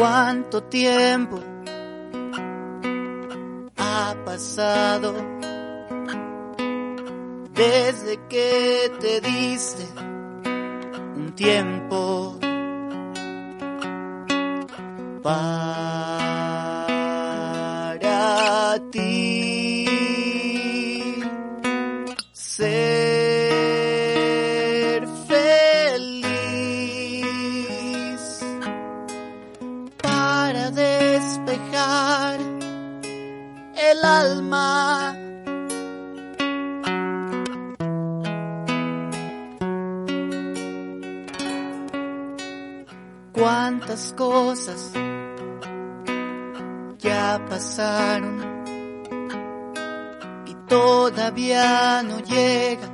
¿Cuánto tiempo ha pasado desde que te diste un tiempo Cuántas cosas ya pasaron y todavía no llega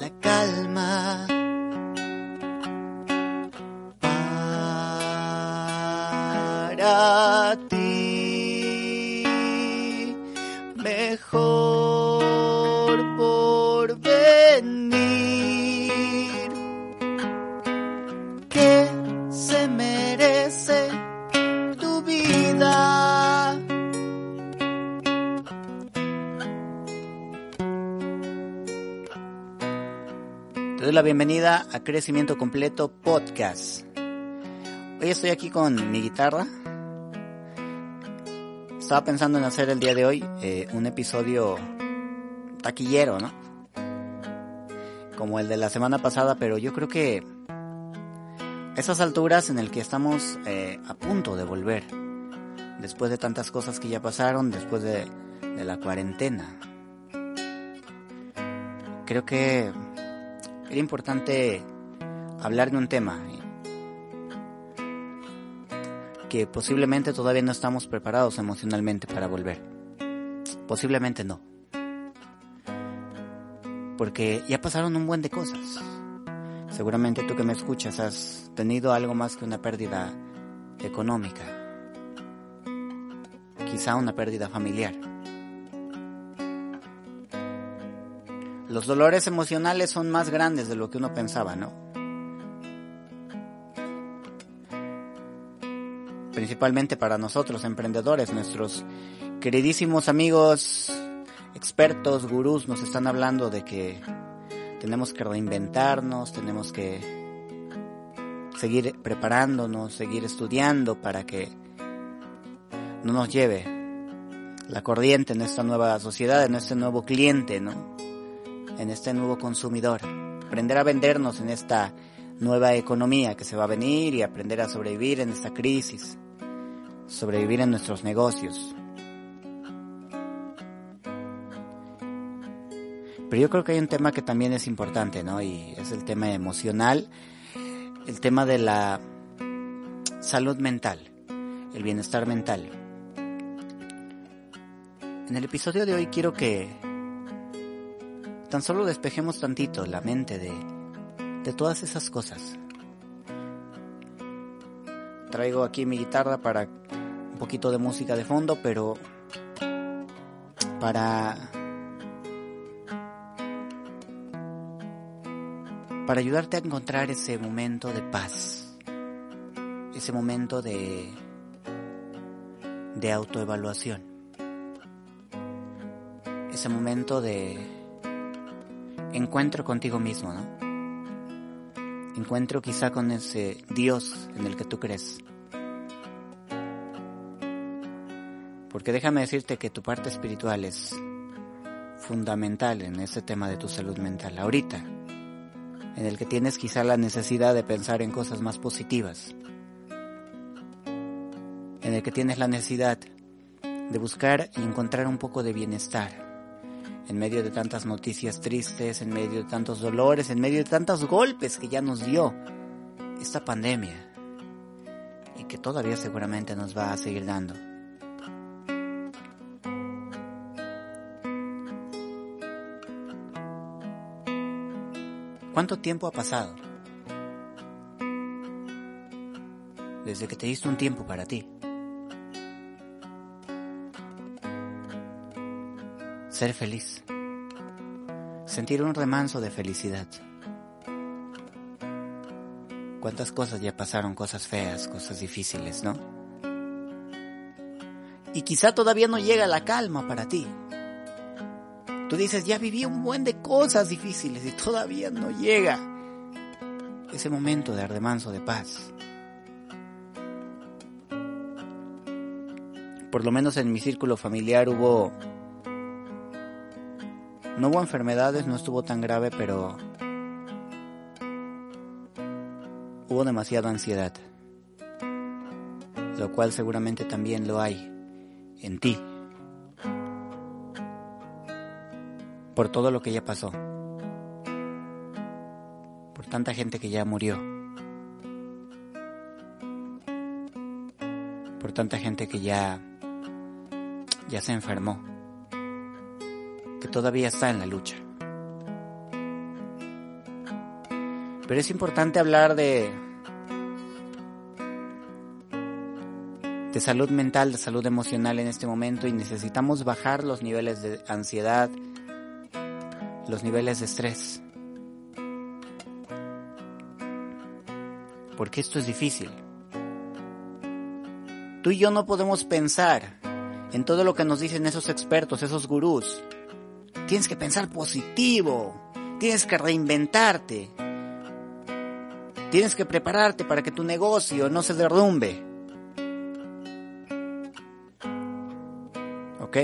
la calma. Doy la bienvenida a Crecimiento Completo Podcast. Hoy estoy aquí con mi guitarra. Estaba pensando en hacer el día de hoy eh, un episodio taquillero, ¿no? Como el de la semana pasada, pero yo creo que esas alturas en el que estamos eh, a punto de volver, después de tantas cosas que ya pasaron, después de, de la cuarentena, creo que era importante hablar de un tema que posiblemente todavía no estamos preparados emocionalmente para volver. Posiblemente no. Porque ya pasaron un buen de cosas. Seguramente tú que me escuchas has tenido algo más que una pérdida económica. Quizá una pérdida familiar. Los dolores emocionales son más grandes de lo que uno pensaba, ¿no? principalmente para nosotros emprendedores, nuestros queridísimos amigos expertos, gurús nos están hablando de que tenemos que reinventarnos, tenemos que seguir preparándonos, seguir estudiando para que no nos lleve la corriente en esta nueva sociedad, en este nuevo cliente, ¿no? En este nuevo consumidor. Aprender a vendernos en esta nueva economía que se va a venir y aprender a sobrevivir en esta crisis sobrevivir en nuestros negocios. Pero yo creo que hay un tema que también es importante, ¿no? Y es el tema emocional, el tema de la salud mental, el bienestar mental. En el episodio de hoy quiero que tan solo despejemos tantito la mente de, de todas esas cosas. Traigo aquí mi guitarra para un poquito de música de fondo, pero para para ayudarte a encontrar ese momento de paz, ese momento de de autoevaluación, ese momento de encuentro contigo mismo, ¿no? Encuentro quizá con ese Dios en el que tú crees. Porque déjame decirte que tu parte espiritual es fundamental en ese tema de tu salud mental. Ahorita, en el que tienes quizá la necesidad de pensar en cosas más positivas. en el que tienes la necesidad de buscar y encontrar un poco de bienestar en medio de tantas noticias tristes, en medio de tantos dolores, en medio de tantos golpes que ya nos dio esta pandemia y que todavía seguramente nos va a seguir dando. ¿Cuánto tiempo ha pasado? Desde que te diste un tiempo para ti. Ser feliz. Sentir un remanso de felicidad. Cuántas cosas ya pasaron, cosas feas, cosas difíciles, ¿no? Y quizá todavía no llega la calma para ti. Tú dices, ya viví un buen de cosas difíciles y todavía no llega ese momento de remanso de paz. Por lo menos en mi círculo familiar hubo no hubo enfermedades, no estuvo tan grave, pero hubo demasiada ansiedad, lo cual seguramente también lo hay en ti, por todo lo que ya pasó, por tanta gente que ya murió, por tanta gente que ya ya se enfermó todavía está en la lucha. Pero es importante hablar de de salud mental, de salud emocional en este momento y necesitamos bajar los niveles de ansiedad, los niveles de estrés. Porque esto es difícil. Tú y yo no podemos pensar en todo lo que nos dicen esos expertos, esos gurús, Tienes que pensar positivo. Tienes que reinventarte. Tienes que prepararte para que tu negocio no se derrumbe. Ok.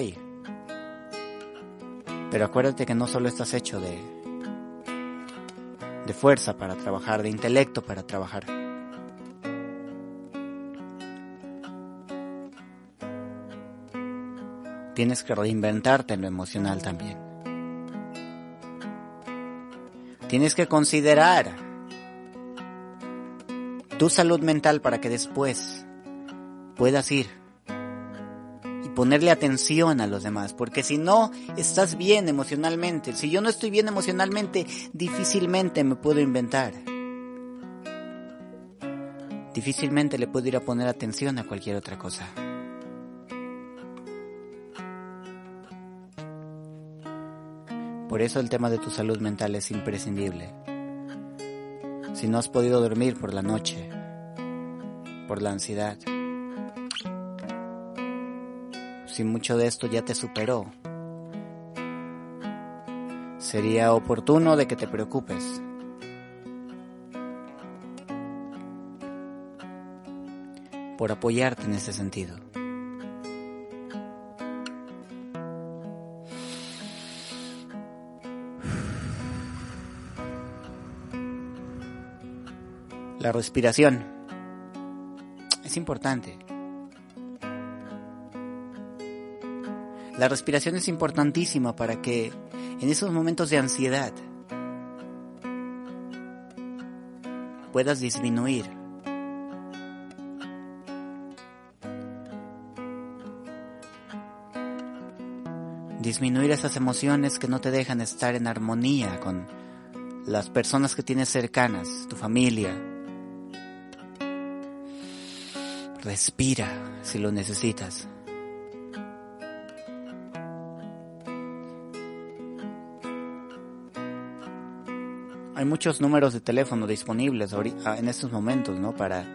Pero acuérdate que no solo estás hecho de, de fuerza para trabajar, de intelecto para trabajar. Tienes que reinventarte en lo emocional también. Tienes que considerar tu salud mental para que después puedas ir y ponerle atención a los demás, porque si no estás bien emocionalmente, si yo no estoy bien emocionalmente, difícilmente me puedo inventar. Difícilmente le puedo ir a poner atención a cualquier otra cosa. Por eso el tema de tu salud mental es imprescindible. Si no has podido dormir por la noche, por la ansiedad, si mucho de esto ya te superó, sería oportuno de que te preocupes. por apoyarte en ese sentido. La respiración es importante. La respiración es importantísima para que en esos momentos de ansiedad puedas disminuir disminuir esas emociones que no te dejan estar en armonía con las personas que tienes cercanas, tu familia, Respira si lo necesitas. Hay muchos números de teléfono disponibles ah, en estos momentos, ¿no? Para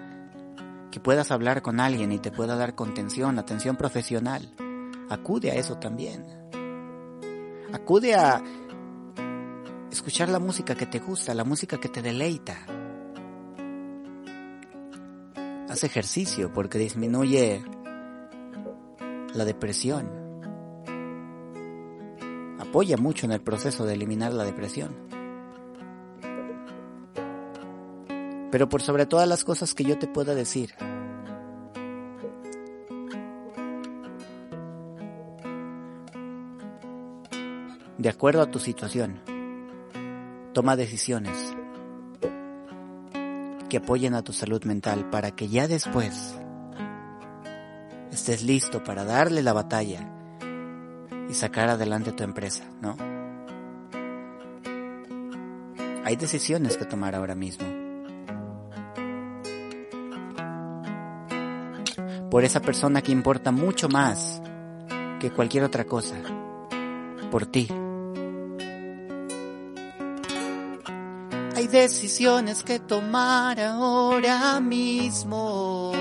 que puedas hablar con alguien y te pueda dar contención, atención profesional. Acude a eso también. Acude a escuchar la música que te gusta, la música que te deleita haz ejercicio porque disminuye la depresión. Apoya mucho en el proceso de eliminar la depresión. Pero por sobre todas las cosas que yo te pueda decir, de acuerdo a tu situación, toma decisiones apoyen a tu salud mental para que ya después estés listo para darle la batalla y sacar adelante tu empresa, ¿no? Hay decisiones que tomar ahora mismo. Por esa persona que importa mucho más que cualquier otra cosa. Por ti. Decisiones que tomar ahora mismo.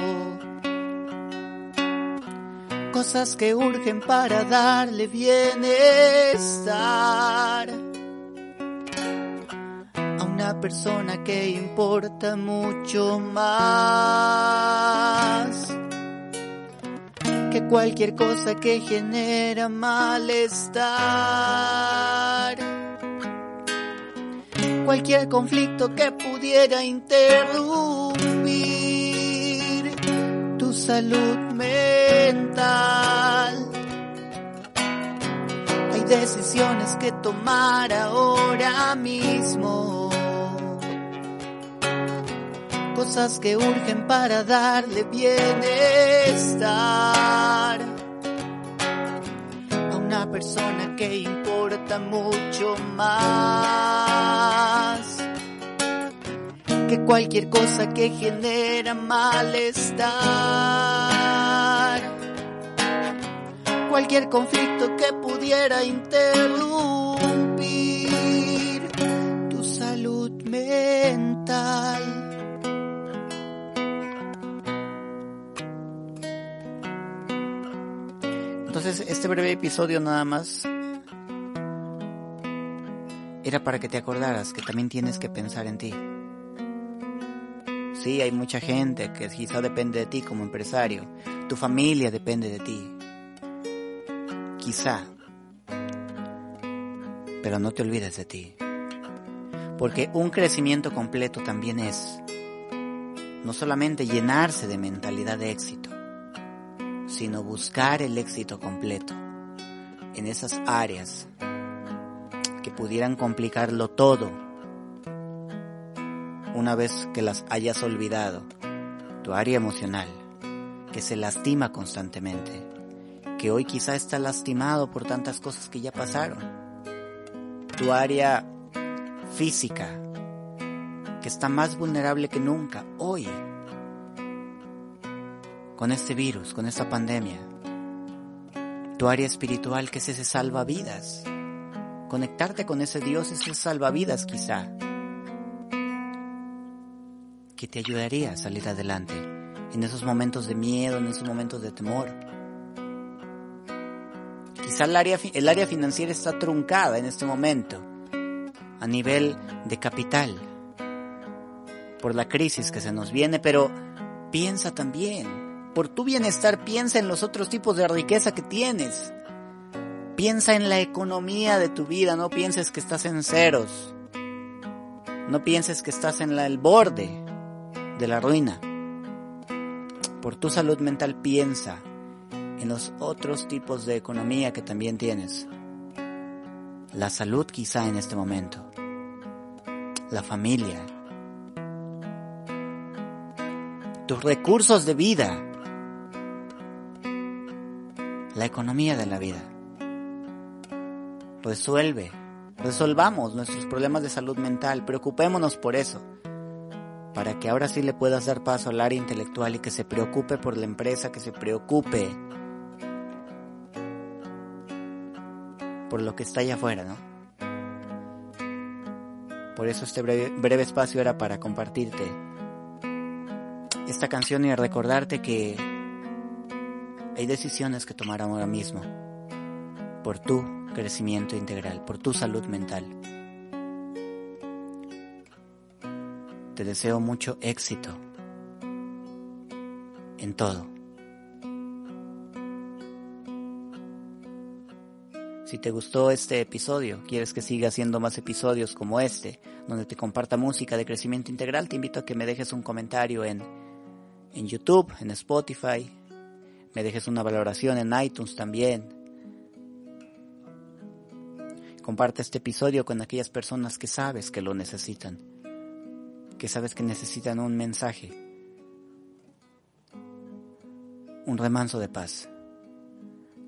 Cosas que urgen para darle bienestar a una persona que importa mucho más que cualquier cosa que genera malestar. Cualquier conflicto que pudiera interrumpir tu salud mental. Hay decisiones que tomar ahora mismo. Cosas que urgen para darle bienestar a una persona que importa mucho más que cualquier cosa que genera malestar. Cualquier conflicto que pudiera interrumpir tu salud mental. Entonces, este breve episodio nada más era para que te acordaras que también tienes que pensar en ti. Sí, hay mucha gente que quizá depende de ti como empresario. Tu familia depende de ti. Quizá. Pero no te olvides de ti. Porque un crecimiento completo también es no solamente llenarse de mentalidad de éxito, sino buscar el éxito completo en esas áreas que pudieran complicarlo todo una vez que las hayas olvidado. Tu área emocional, que se lastima constantemente, que hoy quizá está lastimado por tantas cosas que ya pasaron. Tu área física, que está más vulnerable que nunca hoy con este virus, con esta pandemia. Tu área espiritual que es ese salvavidas. Conectarte con ese Dios es salvavidas quizá. Que te ayudaría a salir adelante en esos momentos de miedo, en esos momentos de temor. Quizá el área, el área financiera está truncada en este momento a nivel de capital por la crisis que se nos viene, pero piensa también por tu bienestar, piensa en los otros tipos de riqueza que tienes. Piensa en la economía de tu vida, no pienses que estás en ceros. No pienses que estás en el borde de la ruina. Por tu salud mental piensa en los otros tipos de economía que también tienes. La salud quizá en este momento. La familia. Tus recursos de vida la economía de la vida. Resuelve, resolvamos nuestros problemas de salud mental, preocupémonos por eso, para que ahora sí le puedas dar paso al área intelectual y que se preocupe por la empresa, que se preocupe por lo que está allá afuera, ¿no? Por eso este breve, breve espacio era para compartirte esta canción y recordarte que hay decisiones que tomar ahora mismo por tu crecimiento integral, por tu salud mental. Te deseo mucho éxito en todo. Si te gustó este episodio, quieres que siga haciendo más episodios como este, donde te comparta música de crecimiento integral, te invito a que me dejes un comentario en, en YouTube, en Spotify, me dejes una valoración en iTunes también. Comparte este episodio con aquellas personas que sabes que lo necesitan, que sabes que necesitan un mensaje, un remanso de paz,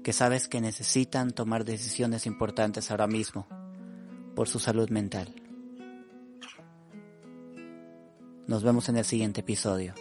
que sabes que necesitan tomar decisiones importantes ahora mismo por su salud mental. Nos vemos en el siguiente episodio.